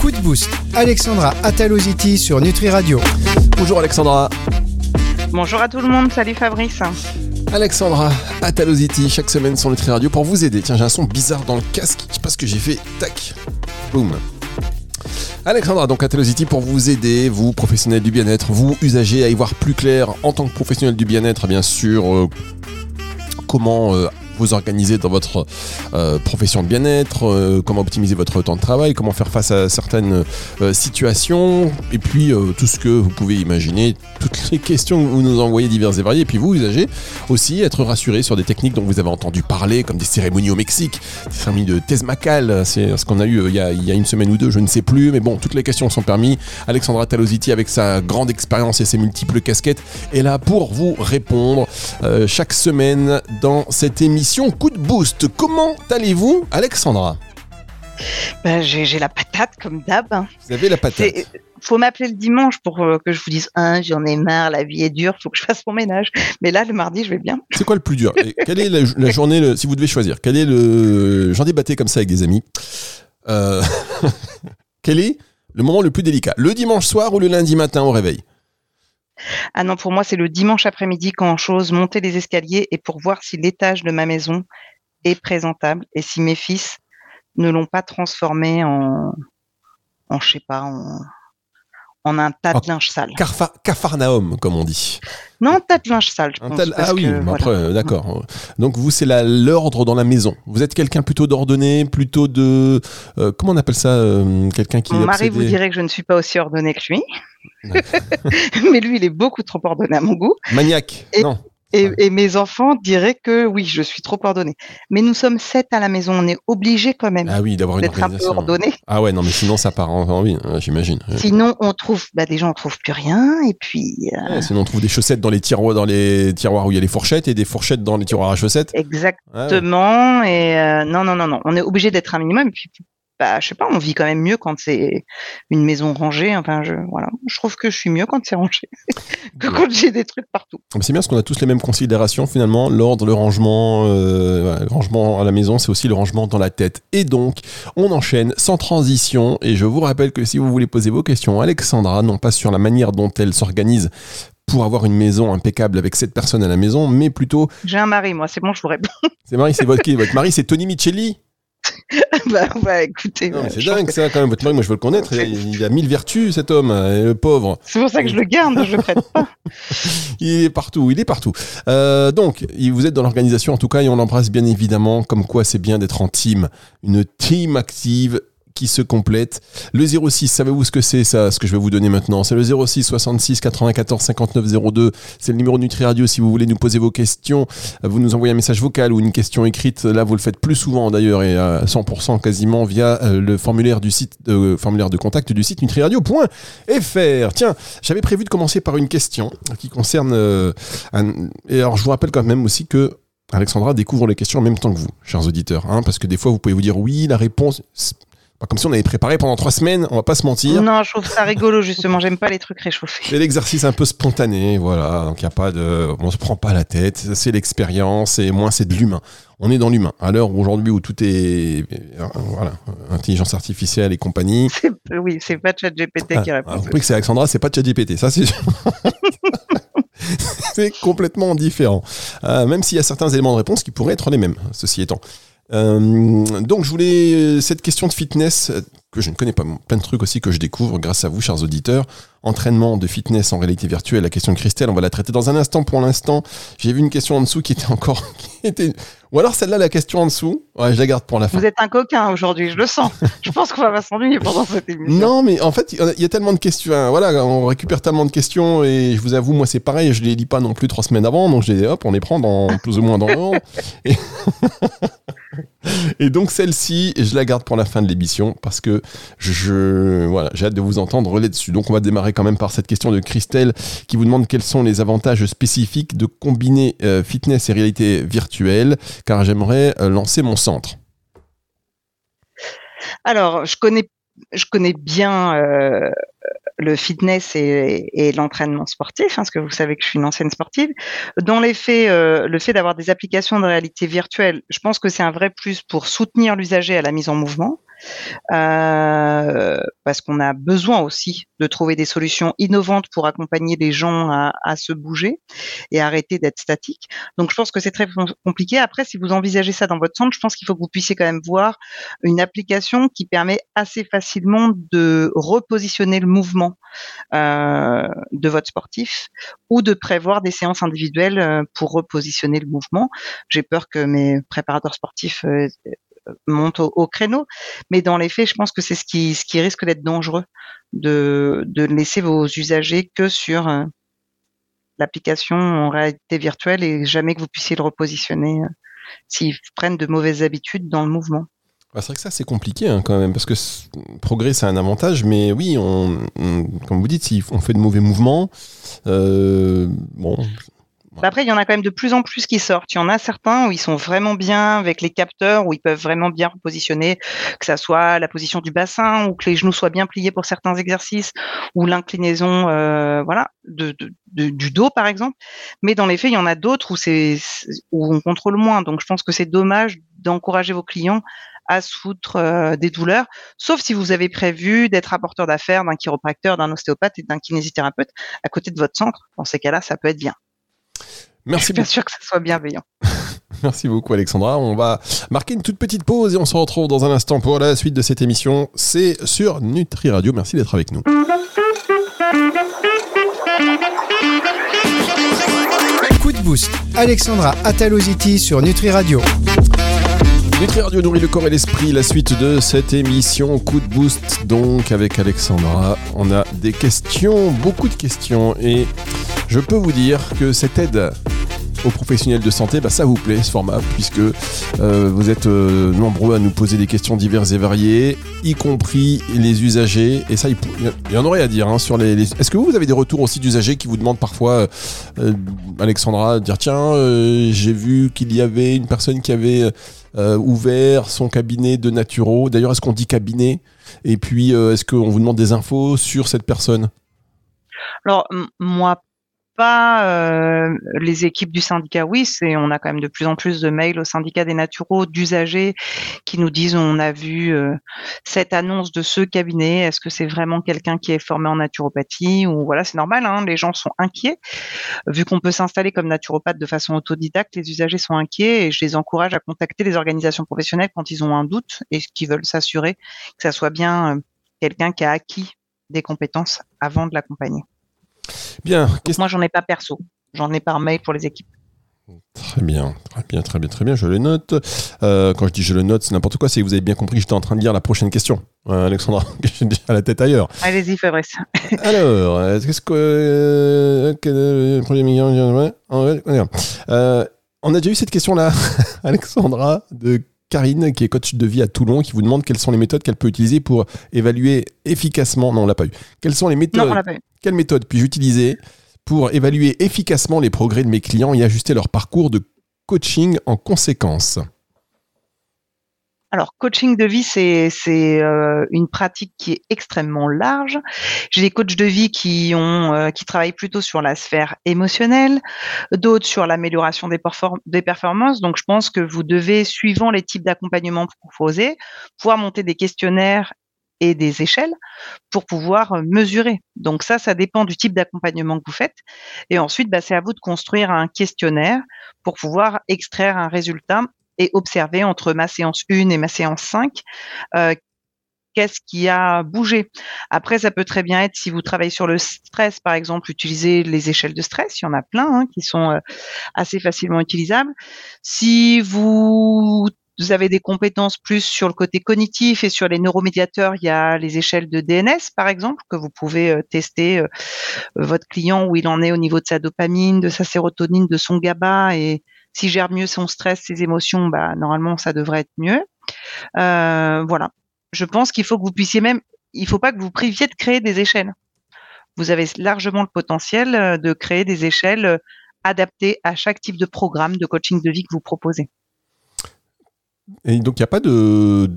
Coup de boost, Alexandra Ataloziti sur Nutri Radio. Bonjour Alexandra. Bonjour à tout le monde, salut Fabrice. Alexandra Ataloziti, chaque semaine sur Nutri Radio pour vous aider. Tiens, j'ai un son bizarre dans le casque, je sais pas ce que j'ai fait. Tac, boum. Alexandra, donc Ataloziti pour vous aider, vous professionnels du bien-être, vous usagers, à y voir plus clair en tant que professionnel du bien-être, bien sûr, euh, comment euh, vous organiser dans votre euh, profession de bien-être, euh, comment optimiser votre temps de travail, comment faire face à certaines euh, situations, et puis tout ce que vous pouvez imaginer, toutes les questions que vous nous envoyez diverses et variées, et puis vous, usagers, aussi être rassurés sur des techniques dont vous avez entendu parler, comme des cérémonies au Mexique, des cérémonies de Tezmacal, c'est ce qu'on a eu il y a, il y a une semaine ou deux, je ne sais plus, mais bon, toutes les questions sont permis. Alexandra Talositi, avec sa grande expérience et ses multiples casquettes, est là pour vous répondre chaque semaine dans cette émission Coup de boost. Comment allez-vous, Alexandra? Ben, J'ai la patate comme d'hab. Vous avez la patate faut m'appeler le dimanche pour euh, que je vous dise ah, j'en ai marre, la vie est dure, faut que je fasse mon ménage. Mais là, le mardi, je vais bien. C'est quoi le plus dur? Quelle est la, journée, si vous devez choisir Quel est le J'en débattais comme ça avec des amis. Euh, quel est le moment le plus délicat? Le dimanche soir ou le lundi matin au réveil? Ah non, pour moi, c'est le dimanche après-midi quand chose monter les escaliers et pour voir si l'étage de ma maison est présentable et si mes fils ne l'ont pas transformé en, en je sais pas, en, en un tas de linge sale. Cafarnaum, comme on dit. Non, tas de linge sale, je pense. ah oui, après, d'accord. Donc vous, c'est l'ordre dans la maison. Vous êtes quelqu'un plutôt d'ordonné, plutôt de... Euh, comment on appelle ça euh, Quelqu'un qui... Mon mari vous dirait que je ne suis pas aussi ordonné que lui. Mais lui, il est beaucoup trop ordonné à mon goût. Maniaque, non. Et, mes enfants diraient que oui, je suis trop ordonné. Mais nous sommes sept à la maison, on est obligé quand même ah oui, d'avoir une d'être un peu ordonné. Ah ouais, non, mais sinon ça part en oui, hein, j'imagine. Sinon, on trouve, bah, déjà, on trouve plus rien, et puis. Euh, sinon, on trouve des chaussettes dans les tiroirs, dans les tiroirs où il y a les fourchettes, et des fourchettes dans les tiroirs à chaussettes. Exactement. Et euh, non, non, non, non, on est obligé d'être un minimum. Et puis bah, je sais pas, on vit quand même mieux quand c'est une maison rangée. Enfin, je, voilà, je trouve que je suis mieux quand c'est rangé que quand j'ai des trucs partout. C'est bien parce qu'on a tous les mêmes considérations finalement. L'ordre, le rangement, euh, le rangement à la maison, c'est aussi le rangement dans la tête. Et donc, on enchaîne sans transition. Et je vous rappelle que si vous voulez poser vos questions à Alexandra, non pas sur la manière dont elle s'organise pour avoir une maison impeccable avec cette personne à la maison, mais plutôt. J'ai un mari, moi, c'est bon, je vous réponds. C'est mari, c'est votre, votre mari, c'est Tony Micheli bah, ouais, écoutez. c'est dingue ça quand même. Votre mari, moi je veux le connaître. Il a mille vertus cet homme, hein, le pauvre. C'est pour ça que je le garde, je le prête pas. il est partout, il est partout. Euh, donc, vous êtes dans l'organisation en tout cas et on l'embrasse bien évidemment. Comme quoi, c'est bien d'être en team, une team active qui se complète. Le 06, savez-vous ce que c'est ça, ce que je vais vous donner maintenant? C'est le 06 66 94 59 02. C'est le numéro Nutri Radio si vous voulez nous poser vos questions. Vous nous envoyez un message vocal ou une question écrite. Là, vous le faites plus souvent d'ailleurs et à 100% quasiment via euh, le formulaire du site, euh, formulaire de contact du site nutriradio.fr. Tiens, j'avais prévu de commencer par une question qui concerne. Euh, et alors, je vous rappelle quand même aussi que Alexandra découvre les questions en même temps que vous, chers auditeurs, hein, parce que des fois vous pouvez vous dire oui, la réponse comme si on avait préparé pendant trois semaines, on va pas se mentir. Non, je trouve ça rigolo justement, j'aime pas les trucs réchauffés. C'est l'exercice un peu spontané, voilà, donc il y a pas de on se prend pas la tête, c'est l'expérience et moins c'est de l'humain. On est dans l'humain. À l'heure aujourd'hui où tout est voilà, intelligence artificielle et compagnie. Oui, c'est pas ChatGPT qui répond. Ah, vous compris que c'est Alexandra, c'est pas ChatGPT, ça c'est c'est complètement différent. Euh, même s'il y a certains éléments de réponse qui pourraient être les mêmes, ceci étant. Euh, donc je voulais euh, cette question de fitness euh, que je ne connais pas, plein de trucs aussi que je découvre grâce à vous, chers auditeurs. Entraînement de fitness en réalité virtuelle, la question de Christelle, on va la traiter dans un instant. Pour l'instant, j'ai vu une question en dessous qui était encore, qui était, ou alors celle-là, la question en dessous. Ouais, je la garde pour la fin. Vous êtes un coquin aujourd'hui, je le sens. je pense qu'on va s'ennuyer pendant cette émission. Non, mais en fait, il y a tellement de questions. Voilà, on récupère tellement de questions et je vous avoue, moi, c'est pareil. Je les lis pas non plus trois semaines avant, donc je les, hop, on les prend dans plus ou moins dans l'ordre. et... Et donc celle-ci, je la garde pour la fin de l'émission parce que je, voilà, j'ai hâte de vous entendre là-dessus. Donc on va démarrer quand même par cette question de Christelle qui vous demande quels sont les avantages spécifiques de combiner euh, fitness et réalité virtuelle, car j'aimerais euh, lancer mon centre. Alors, je connais, je connais bien euh, le fitness et, l'entraînement sportif, hein, parce que vous savez que je suis une ancienne sportive. Dans les faits, euh, le fait d'avoir des applications de réalité virtuelle, je pense que c'est un vrai plus pour soutenir l'usager à la mise en mouvement. Euh, parce qu'on a besoin aussi de trouver des solutions innovantes pour accompagner les gens à, se bouger et arrêter d'être statique. Donc je pense que c'est très compliqué. Après, si vous envisagez ça dans votre centre, je pense qu'il faut que vous puissiez quand même voir une application qui permet assez facilement de repositionner le mouvement euh, de votre sportif ou de prévoir des séances individuelles euh, pour repositionner le mouvement. J'ai peur que mes préparateurs sportifs monte au, créneau. Mais dans les faits, je pense que c'est ce qui, risque d'être dangereux de, de laisser vos usagers que sur euh, l'application en réalité virtuelle et jamais que vous puissiez le repositionner euh, s'ils prennent de mauvaises habitudes dans le mouvement. Bah, c'est vrai que ça c'est compliqué hein, quand même parce que progrès c'est un avantage mais oui comme vous dites si on fait de mauvais mouvements euh, bon bah, après, il y en a quand même de plus en plus qui sortent. Il y en a certains où ils sont vraiment bien avec les capteurs, où ils peuvent vraiment bien repositionner, que ça soit la position du bassin ou que les genoux soient bien pliés pour certains exercices, ou l'inclinaison, euh, voilà, de, du dos par exemple. Mais dans les faits, il y en a d'autres où c'est où on contrôle moins. Donc, je pense que c'est dommage d'encourager vos clients à se foutre euh, des douleurs, sauf si vous avez prévu d'être apporteur d'affaires d'un chiropracteur, d'un ostéopathe et d'un kinésithérapeute à côté de votre centre. Dans ces cas-là, ça peut être bien. Merci. Je suis bien sûr que ça soit bienveillant. Merci beaucoup Alexandra. On va marquer une toute petite pause et on se retrouve dans un instant pour la suite de cette émission. C'est sur Nutri Radio. Merci d'être avec nous. Coup de boost. Alexandra Ataloziti sur Nutri Radio. Nutri Radio nourrit le corps et l'esprit. La suite de cette émission Coup de boost donc avec Alexandra. On a des questions, beaucoup de questions et je peux vous dire que cette aide aux professionnels de santé, bah, ça vous plaît ce format, puisque euh, vous êtes euh, nombreux à nous poser des questions diverses et variées, y compris les usagers. Et ça, il, y en aurait à dire hein, sur les. Est-ce que vous, avez des retours aussi d'usagers qui vous demandent parfois, euh, Alexandra, dire tiens, j'ai vu qu'il y avait une personne qui avait ouvert son cabinet de naturo. D'ailleurs, est-ce qu'on dit cabinet? Et puis, est-ce qu'on vous demande des infos sur cette personne? Alors moi pas euh, les équipes du syndicat, oui, c'est on a quand même de plus en plus de mails au syndicat des naturaux d'usagers qui nous disent on a vu euh, cette annonce de ce cabinet, est-ce que c'est vraiment quelqu'un qui est formé en naturopathie ou voilà, c'est normal, hein, les gens sont inquiets vu qu'on peut s'installer comme naturopathe de façon autodidacte, les usagers sont inquiets et je les encourage à contacter les organisations professionnelles quand ils ont un doute et qui veulent s'assurer que ça soit bien euh, quelqu'un qui a acquis des compétences avant de l'accompagner. Bien. moi, j'en ai pas perso. J'en ai par mail pour les équipes. Très bien, très bien, très bien, très bien. Je le note. Euh, quand je dis je le note, c'est n'importe quoi. C'est que vous avez bien compris que j'étais en train de lire la prochaine question. Euh, Alexandra, j'ai déjà la tête ailleurs. Allez-y, Fabrice. Alors, qu'est-ce que. Euh, on a déjà eu cette question-là, Alexandra, de Karine, qui est coach de vie à Toulon, qui vous demande quelles sont les méthodes qu'elle peut utiliser pour évaluer efficacement. Non, on l'a pas eu. Quelles sont les méthodes Non, on l'a pas eu. Quelles méthodes puis-je utiliser pour évaluer efficacement les progrès de mes clients et ajuster leur parcours de coaching en conséquence? Alors, coaching de vie, c'est euh, une pratique qui est extrêmement large. J'ai des coachs de vie qui ont euh, qui travaillent plutôt sur la sphère émotionnelle, d'autres sur l'amélioration des, performances. Donc, je pense que vous devez, suivant les types d'accompagnement proposés, pouvoir monter des questionnaires et des échelles pour pouvoir euh, mesurer. Donc ça, ça dépend du type d'accompagnement que vous faites. Et ensuite, bah, c'est à vous de construire un questionnaire pour pouvoir extraire un résultat et observer entre ma séance 1 et ma séance 5 euh, qu'est-ce qui a bougé. Après, ça peut très bien être si vous travaillez sur le stress, par exemple, utiliser les échelles de stress. Il y en a plein hein, qui sont euh, assez facilement utilisables. Si vous vous avez des compétences plus sur le côté cognitif et sur les neuromédiateurs, il y a les échelles de DNS, par exemple, que vous pouvez euh, tester votre client où il en est au niveau de sa dopamine, de sa sérotonine, de son GABA et s'il gère mieux son stress, ses émotions, bah, normalement, ça devrait être mieux. Euh, voilà. Je pense qu'il faut que vous puissiez même, il faut pas que vous priviez de créer des échelles. Vous avez largement le potentiel euh, de créer des échelles euh, adaptées à chaque type de programme de coaching de vie que vous proposez. Et donc, il n'y a pas de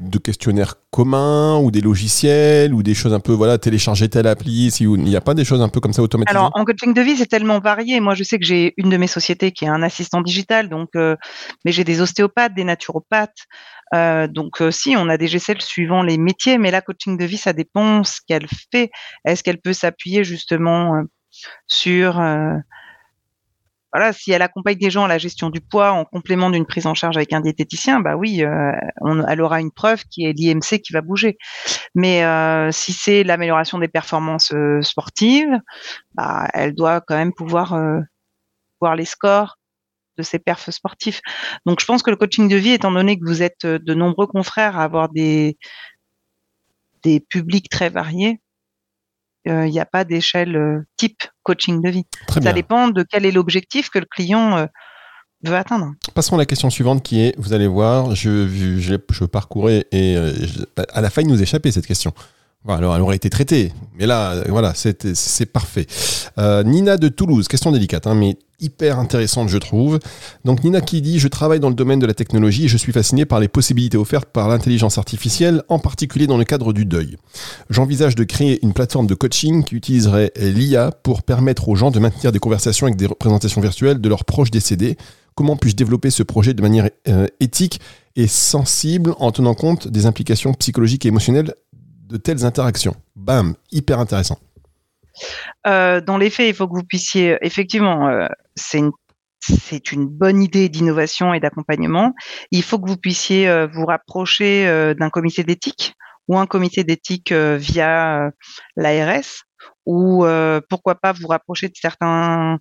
de questionnaires communs ou des logiciels ou des choses un peu, voilà, télécharger telle appli si Il n'y a pas des choses un peu comme ça automatisées Alors, en coaching de vie, c'est tellement varié. Moi, je sais que j'ai une de mes sociétés qui est un assistant digital, donc, euh, mais j'ai des ostéopathes, des naturopathes. Euh, donc, euh, si, on a des GCL suivant les métiers, mais la coaching de vie, ça dépend ce qu'elle fait. Est-ce qu'elle peut s'appuyer justement sur voilà, si elle accompagne des gens à la gestion du poids en complément d'une prise en charge avec un diététicien, bah oui, euh, elle aura une preuve qui est l'IMC qui va bouger. Mais euh, si c'est l'amélioration des performances euh, sportives, bah, elle doit quand même pouvoir voir les scores de ses perfs sportifs. Donc je pense que le coaching de vie, étant donné que vous êtes de nombreux confrères à avoir des des publics très variés, il euh, n'y a pas d'échelle euh, type coaching de vie. Ça dépend de quel est l'objectif que le client euh, veut atteindre. Passons à la question suivante qui est, vous allez voir, je, je, je parcourais et à la fin il nous échappait cette question. alors elle aurait été traitée, mais là, voilà, c'est parfait. Nina de Toulouse, question délicate, hein, mais hyper intéressante, je trouve. Donc Nina qui dit Je travaille dans le domaine de la technologie et je suis fasciné par les possibilités offertes par l'intelligence artificielle, en particulier dans le cadre du deuil. J'envisage de créer une plateforme de coaching qui utiliserait l'IA pour permettre aux gens de maintenir des conversations avec des représentations virtuelles de leurs proches décédés. Comment puis-je développer ce projet de manière euh, éthique et sensible en tenant compte des implications psychologiques et émotionnelles de telles interactions? Bam, hyper intéressant. Euh, dans les faits, il faut que vous puissiez, effectivement, euh, c'est une c'est une bonne idée d'innovation et d'accompagnement. Il faut que vous puissiez euh, vous rapprocher d'un comité d'éthique ou un comité d'éthique via l'ARS ou euh, pourquoi pas vous rapprocher de certains,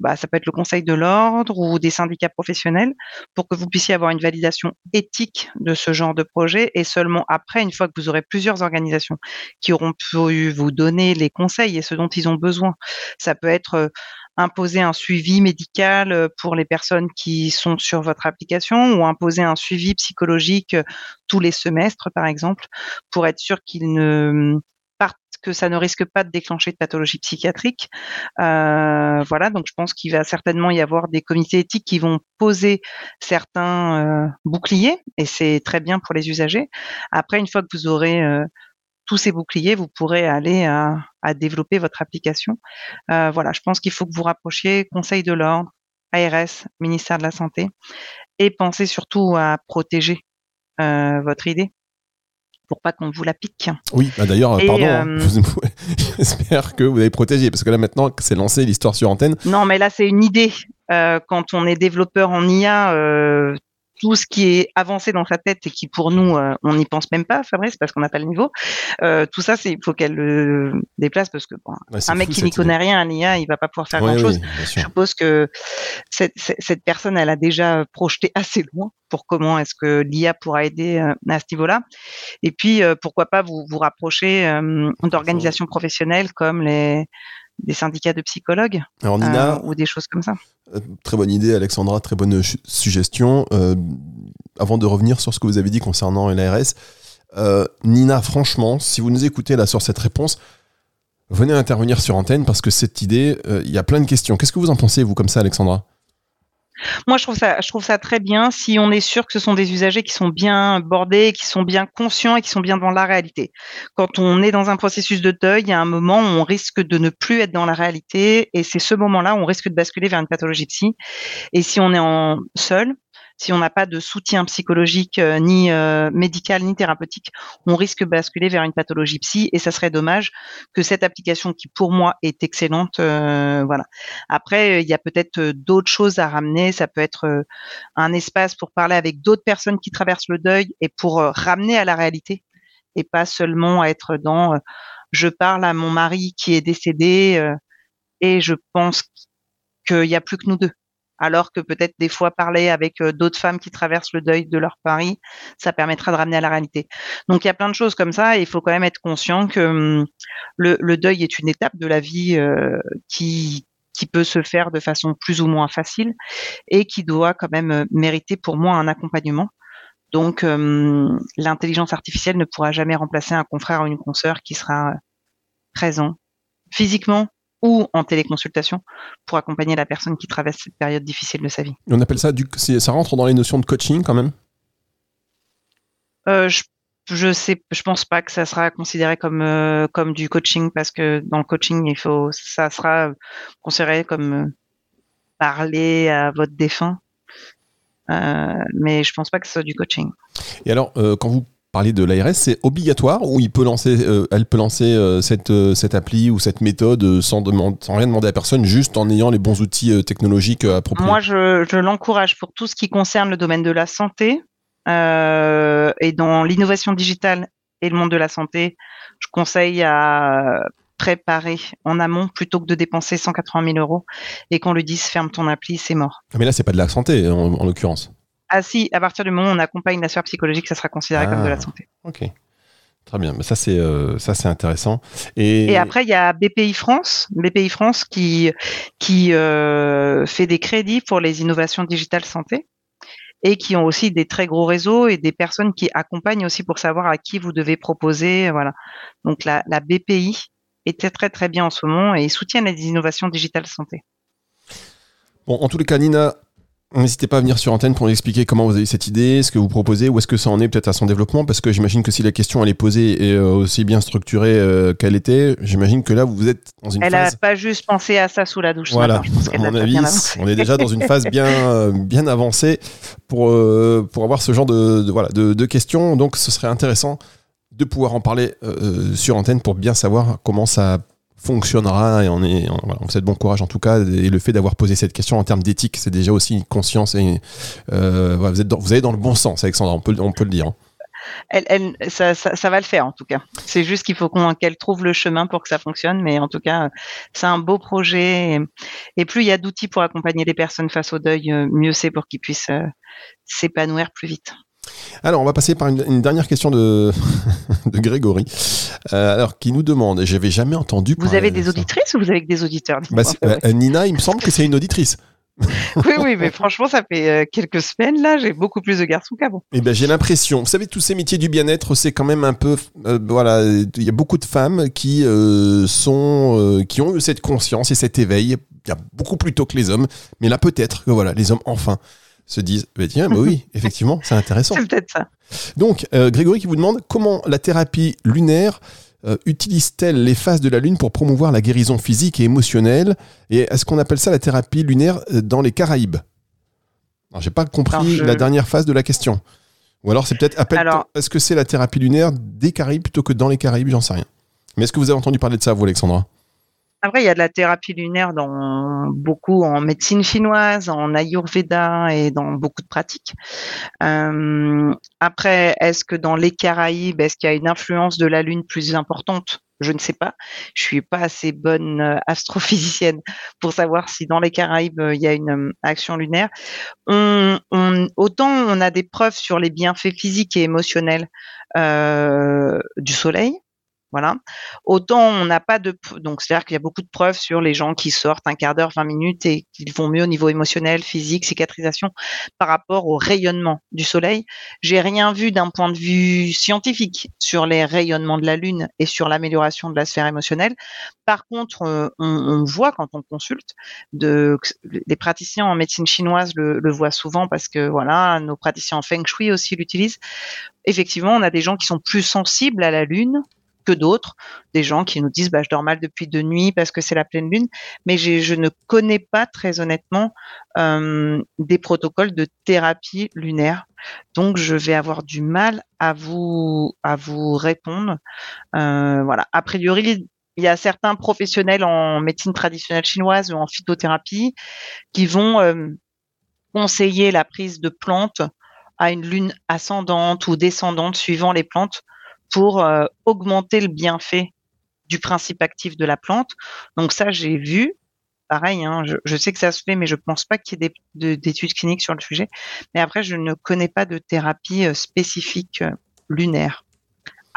bah, ça peut être le Conseil de l'ordre ou des syndicats professionnels, pour que vous puissiez avoir une validation éthique de ce genre de projet. Et seulement après, une fois que vous aurez plusieurs organisations qui auront pu vous donner les conseils et ce dont ils ont besoin, ça peut être euh, imposer un suivi médical euh, pour les personnes qui sont sur votre application ou imposer un suivi psychologique tous les semestres, par exemple, pour être sûr qu'ils ne que ça ne risque pas de déclencher de pathologie psychiatrique. Euh, voilà, donc je pense qu'il va certainement y avoir des comités éthiques qui vont poser certains euh, boucliers, et c'est très bien pour les usagers. Après, une fois que vous aurez euh, tous ces boucliers, vous pourrez aller à, développer votre application. voilà, je pense qu'il faut que vous rapprochiez Conseil de l'ordre, ARS, ministère de la Santé, et pensez surtout à protéger votre idée pour pas qu'on vous la pique. Oui, bah d'ailleurs, pardon, hein, euh, j'espère que vous avez protégé, parce que là maintenant, c'est lancé l'histoire sur antenne. Non, mais là, c'est une idée. Euh, quand on est développeur en IA, euh, tout ce qui est avancé dans sa tête et qui pour nous euh, on n'y pense même pas Fabrice parce qu'on n'a pas le niveau euh, tout ça c'est il faut qu'elle le déplace parce que un mec qui n'y connaît rien à l'IA il va pas pouvoir faire grand chose je suppose que cette, cette, personne elle a déjà projeté assez loin pour comment est-ce que l'IA pourra aider euh, à ce niveau-là. Et puis pourquoi pas vous vous rapprocher d'organisations professionnelles comme les des syndicats de psychologues euh, ou des choses comme ça. Euh, très bonne idée, Alexandra, très bonne suggestion. Euh, avant de revenir sur ce que vous avez dit concernant l'ARS, Nina, franchement, si vous nous écoutez là sur cette réponse, venez intervenir sur antenne parce que cette idée, il y a plein de questions. Qu'est-ce que vous en pensez, vous, comme ça, Alexandra? Moi, je trouve ça, je trouve ça très bien si on est sûr que ce sont des usagers qui sont bien bordés, qui sont bien conscients et qui sont bien dans la réalité. Quand on est dans un processus de deuil, il y a un moment où on risque de ne plus être dans la réalité et c'est ce moment-là où on risque de basculer vers une pathologie psy. Et si on est en seul, si on n'a pas de soutien psychologique euh, ni euh, médical ni thérapeutique, on risque de basculer vers une pathologie psy et ça serait dommage que cette application qui pour moi est excellente, euh, voilà. Après, il y a peut-être d'autres choses à ramener. Ça peut être un espace pour parler avec d'autres personnes qui traversent le deuil et pour ramener à la réalité et pas seulement être dans je parle à mon mari qui est décédé et je pense qu'il n'y a plus que nous deux alors que peut-être des fois parler avec euh, d'autres femmes qui traversent le deuil de leur mari, ça permettra de ramener à la réalité. Donc il y a plein de choses comme ça et il faut quand même être conscient que hum, le, deuil est une étape de la vie euh, qui qui peut se faire de façon plus ou moins facile et qui doit quand même euh, mériter pour moi un accompagnement. Donc hum, l'intelligence artificielle ne pourra jamais remplacer un confrère ou une consoeur qui sera présent physiquement ou en téléconsultation pour accompagner la personne qui traverse cette période difficile de sa vie. On appelle ça du, ça rentre dans les notions de coaching quand même? Euh, je je sais, je pense pas que ça sera considéré comme euh, comme du coaching parce que dans le coaching, il faut, ça sera considéré comme euh, parler à votre défunt. Mais je pense pas que ce soit du coaching. Et alors, quand vous parlez de l'ARS, c'est obligatoire ou il peut lancer, euh, elle peut lancer euh, cette, euh, cette appli ou cette méthode sans, demand- sans rien demander à personne, juste en ayant les bons outils technologiques appropriés? Moi, je, je l'encourage pour tout ce qui concerne le domaine de la santé et dans l'innovation digitale et le monde de la santé. Je conseille à préparer en amont plutôt que de dépenser 180 000 euros et qu'on lui dise ferme ton appli, c'est mort. Ah, Mais là, c'est pas de la santé, en, en l'occurrence. Ah si, à partir du moment où on accompagne la sphère psychologique, ça sera considéré comme de Ah. la santé. Ok. Très bien. Mais ça, c'est euh, ça, c'est intéressant. Et, Et après, il y a BPI France, BPI France qui qui euh, fait des crédits pour les innovations digitales santé et qui ont aussi des très gros réseaux et des personnes qui accompagnent aussi pour savoir à qui vous devez proposer. Voilà. Donc la, la BPI était très très bien en ce moment et ils soutiennent les innovations digitales santé. Bon, en tous les cas, Nina, n'hésitez pas à venir sur antenne pour nous expliquer comment vous avez cette idée, ce que vous proposez, où est-ce que ça en est peut-être à son développement, parce que j'imagine que si la question elle est posée et euh, aussi bien structurée euh, qu'elle était, j'imagine que là vous êtes dans une Elle n'a phase. pas juste pensé à ça sous la douche. Voilà, matin. Je pense à mon avis, on est déjà dans une phase bien, euh, bien avancée pour, euh, pour avoir ce genre de, de- voilà, de, de questions. Donc, ce serait intéressant de pouvoir en parler sur antenne pour bien savoir comment ça fonctionnera. Et on, est, on, voilà, bon courage en tout cas. Et le fait d'avoir posé cette question en termes d'éthique, c'est déjà aussi une conscience. Et, euh, vous, êtes dans, vous allez dans le bon sens, Alexandra, on peut, on peut le dire. hein. Elle, elle, ça, ça, va le faire en tout cas. C'est juste qu'il faut qu'elle trouve le chemin pour que ça fonctionne, mais en tout cas, c'est un beau projet. Et, et plus il y a d'outils pour accompagner les personnes face au deuil, euh, mieux c'est pour qu'ils puissent euh, s'épanouir plus vite. Alors, on va passer par une, une dernière question de, de Grégory, euh, alors qui nous demande, et j'avais jamais entendu. Vous avez de des ça. auditrices ou vous avez des auditeurs Bah, euh, Nina, il me semble que c'est une auditrice. Oui, oui, mais franchement, ça fait euh, quelques semaines là, j'ai beaucoup plus de garçons qu'avant. Eh ben, j'ai l'impression. Vous savez, tous ces métiers du bien-être, c'est quand même un peu, euh, voilà, il y a beaucoup de femmes qui euh, sont, euh, qui ont eu cette conscience et cet éveil. Il y a beaucoup plus tôt que les hommes, mais là peut-être que voilà, les hommes enfin se disent, bah, tiens, bah oui, effectivement, c'est intéressant. C'est peut-être ça. Donc, euh, Grégory qui vous demande comment la thérapie lunaire euh, utilise-t-elle les phases de la lune pour promouvoir la guérison physique et émotionnelle Et est-ce qu'on appelle ça la thérapie lunaire euh, dans les Caraïbes? Alors, j'ai pas compris Alors, je- la dernière phase de la question. Ou alors c'est peut-être appelle Alors- est-ce que c'est la thérapie lunaire des Caraïbes plutôt que dans les Caraïbes? J'en sais rien. Mais est-ce que vous avez entendu parler de ça, vous, Alexandra? Après, il y a de la thérapie lunaire dans beaucoup en médecine chinoise, en ayurveda et dans beaucoup de pratiques. Euh, après, est-ce que dans les Caraïbes, est-ce qu'il y a une influence de la Lune plus importante? Je ne sais pas. Je suis pas assez bonne euh, astrophysicienne pour savoir si dans les Caraïbes euh, il y a une euh, action lunaire. On, on- autant on a des preuves sur les bienfaits physiques et émotionnels euh, du Soleil. Voilà. Autant on n'a pas de donc c'est-à-dire qu'il y a beaucoup de preuves sur les gens qui sortent un quart d'heure, 20 minutes et qu'ils vont mieux au niveau émotionnel, physique, cicatrisation par rapport au rayonnement du soleil. J'ai rien vu d'un point de vue scientifique sur les rayonnements de la lune et sur l'amélioration de la sphère émotionnelle. Par contre, euh, on, voit quand on consulte les praticiens en médecine chinoise le, le voient souvent parce que voilà, nos praticiens en feng shui aussi l'utilisent. Effectivement, on a des gens qui sont plus sensibles à la lune que d'autres, des gens qui nous disent bah, je dors mal depuis deux nuits parce que c'est la pleine lune, mais je ne connais pas très honnêtement euh, des protocoles de thérapie lunaire. Donc je vais avoir du mal à vous à vous répondre. Euh, voilà. A priori, il y a certains professionnels en médecine traditionnelle chinoise ou en phytothérapie qui vont euh, conseiller la prise de plantes à une lune ascendante ou descendante suivant les plantes pour euh, augmenter le bienfait du principe actif de la plante. Donc ça, j'ai vu. Pareil, hein, je, je sais que ça se fait, mais je pense pas qu'il y ait des- de- d'études cliniques sur le sujet. Mais après, je ne connais pas de thérapie euh, spécifique euh, lunaire.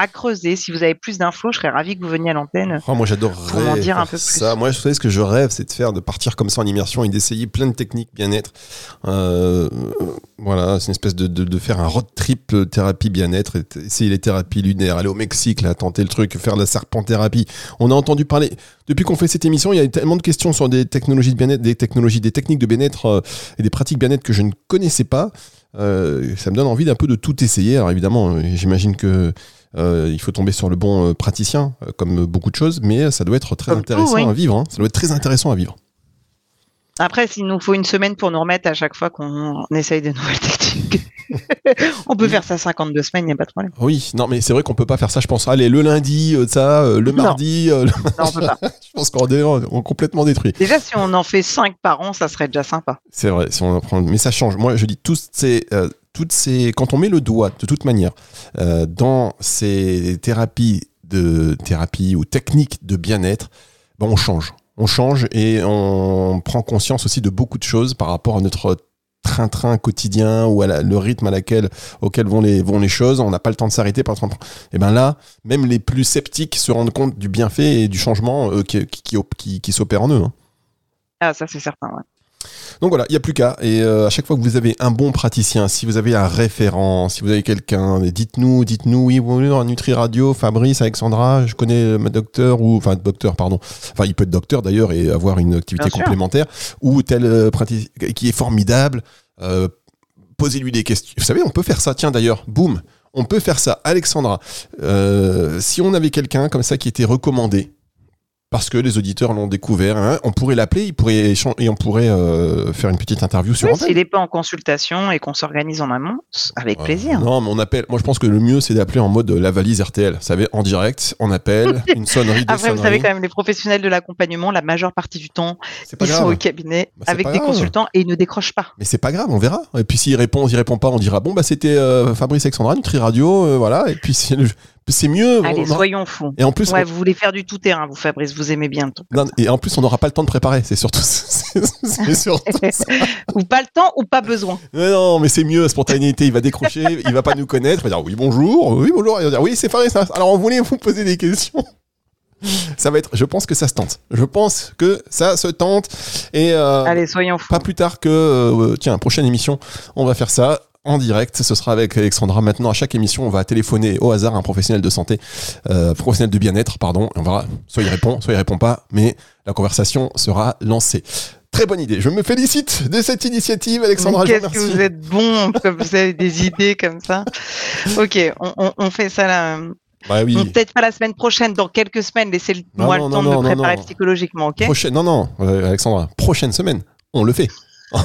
À creuser, si vous avez plus d'infos, je serais ravie que vous veniez à l'antenne. Oh, moi j'adorerais m'en dire un peu plus. ça. Moi, je sais ce que je rêve, c'est de faire, de partir comme ça en immersion et d'essayer plein de techniques bien-être. Euh, voilà, c'est une espèce de, de, de faire un road trip euh, thérapie bien-être, essayer les thérapies lunaires, aller au Mexique, là, tenter le truc, faire de la serpenthérapie. On a entendu parler, depuis qu'on fait cette émission, il y a eu tellement de questions sur des technologies de bien-être, des technologies, des techniques de bien-être euh, et des pratiques bien-être que je ne connaissais pas. Euh, ça me donne envie d'un peu de tout essayer. Alors évidemment, euh, j'imagine que euh, il faut tomber sur le bon euh, praticien, euh, comme beaucoup de choses, mais ça doit être très Comme tout, intéressant oui. à vivre. hein. Ça doit être très intéressant à vivre. Après, s'il nous faut une semaine pour nous remettre à chaque fois qu'on essaye de nouvelles techniques, on peut faire ça 52 semaines, il n'y a pas de problème. Oui, non, mais c'est vrai qu'on peut pas faire ça. Je pense, allez, le lundi, euh, ça, euh, le Non. mardi, euh, le- Non, on peut pas. je pense qu'on est, on est complètement détruit. Déjà, si on en fait 5 par an, ça serait déjà sympa. C'est vrai, si on apprend, mais ça change. Moi, je dis tous ces, euh, toutes ces, quand on met le doigt, de toute manière, euh, dans ces thérapies de thérapie ou techniques de bien-être, ben, on change, on change et on prend conscience aussi de beaucoup de choses par rapport à notre train-train quotidien ou à le rythme à laquelle, auquel vont les, les choses. On n'a pas le temps de s'arrêter par exemple. Et ben là, même les plus sceptiques se rendent compte du bienfait et du changement euh, qui- qui s'opère en eux. hein. Ah, ça, c'est certain. ouais. Donc voilà, il n'y a plus qu'à. Et euh, à chaque fois que vous avez un bon praticien, si vous avez un référent, si vous avez quelqu'un, dites-nous, dites-nous, oui, vous voulez dans Nutri Radio, Fabrice, Alexandra, je connais ma docteur, ou, enfin, docteur, pardon. Enfin, il peut être docteur d'ailleurs et avoir une activité Bien sûr. complémentaire, ou tel euh, praticien qui est formidable. euh, Posez-lui des questions. Vous savez, on peut faire ça. Tiens, d'ailleurs, boum, on peut faire ça. Alexandra, si on avait quelqu'un comme ça qui était recommandé, parce que les auditeurs l'ont découvert. hein, on pourrait l'appeler, il pourrait et on pourrait euh, faire une petite interview sur Oui. S'il n'est pas en consultation et qu'on s'organise en amont, avec Ouais. plaisir. Non, mais on appelle. Moi, je pense que le mieux, c'est d'appeler en mode euh, la valise RTL. Vous savez, en direct, on appelle, une sonnerie, Après, vous savez sonneries. quand même, les professionnels de l'accompagnement, la majeure partie du temps, ils sont au cabinet Bah, avec des grave. consultants et ils ne décrochent pas. Mais c'est pas grave, on verra. Et puis s'il répond, s'il répond pas, on dira bon bah c'était euh, Fabrice Alexandra, Nutri Radio, euh, voilà. Et puis le- c'est mieux. Allez, on soyons fous. Et en plus, Ouais, on- vous voulez faire du tout terrain, vous, Fabrice, vous aimez bien le truc. non, et en plus, on n'aura pas le temps de préparer. C'est surtout, c'est c'est surtout ça. ou pas le temps ou pas besoin. Mais non, mais c'est mieux, spontanéité. Il va décrocher, il va pas nous connaître. Il va dire oui bonjour, oui bonjour. Il va dire oui c'est Fabrice. Alors on voulait vous poser des questions. Ça va être, je pense que ça se tente. Je pense que ça se tente. Et euh, Allez, soyons fous. pas plus tard que, euh, tiens, prochaine émission, on va faire ça en direct. Ce sera avec Alexandra. Maintenant, à chaque émission, on va téléphoner au hasard un professionnel de santé, euh, professionnel de bien-être, pardon. Et on verra, soit il répond, soit il répond pas, mais la conversation sera lancée. Très bonne idée. Je me félicite de cette initiative, Alexandra. Qu'est-ce que vous êtes bon, vous avez des idées comme ça. Ok, on, on- on fait ça là. Bah oui. Peut-être pas la semaine prochaine, dans quelques semaines, laissez-moi le temps non, de non, me préparer non. psychologiquement, ok? Prochaine, non, non, euh, Alexandra, prochaine semaine, on le fait.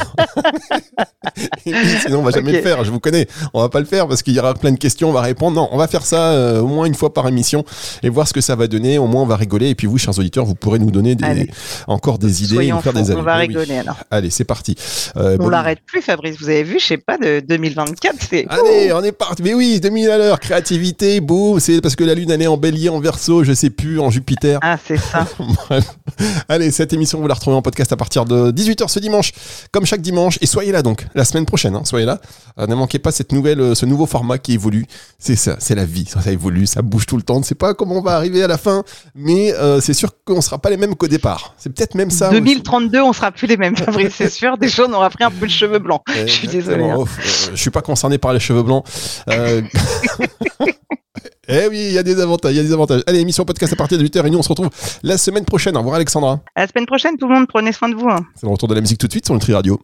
Sinon, on va jamais le faire. Je vous connais. On va pas le faire parce qu'il y aura plein de questions. On va répondre. Non, on va faire ça euh, au moins une fois par émission et voir ce que ça va donner. Au moins, on va rigoler. Et puis, vous, chers auditeurs, vous pourrez nous donner des- encore des idées et nous faire des avis. on va oui. rigoler alors. Allez, c'est parti. Euh, On bon- l'arrête plus, Fabrice. Vous avez vu, je sais pas, de 2024, c'est. Allez, on est parti. Mais oui, 2000 à l'heure. Créativité, boum. C'est parce que la lune, elle est en bélier, en verso, je sais plus, en Jupiter. Ah, c'est ça. Allez, cette émission, vous la retrouvez en podcast à partir de 18h ce dimanche, comme chaque dimanche. Et soyez là donc, la semaine prochaine, hein, soyez là. Euh, ne manquez pas cette nouvelle, euh, ce nouveau format qui évolue. C'est ça, c'est la vie. Ça, ça évolue, ça bouge tout le temps. On ne sait pas comment on va arriver à la fin, mais euh, c'est sûr qu'on ne sera pas les mêmes qu'au départ. C'est peut-être même ça. aussi. 2032, on sera plus les mêmes, Fabrice, c'est sûr. Déjà, on aura pris un peu le cheveu blanc. Je suis désolé. Hein. Euh, je suis pas concerné par les cheveux blancs. Eh oui, il y a des avantages, il y a des avantages. Allez, émission podcast à partir de 8h et nous on se retrouve la semaine prochaine. Au revoir Alexandra. À la semaine prochaine, tout le monde, prenez soin de vous. hein. C'est le retour de la musique tout de suite sur Nutri Radio.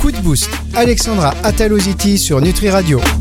Coup de boost. Alexandra Ataloziti sur Nutri Radio.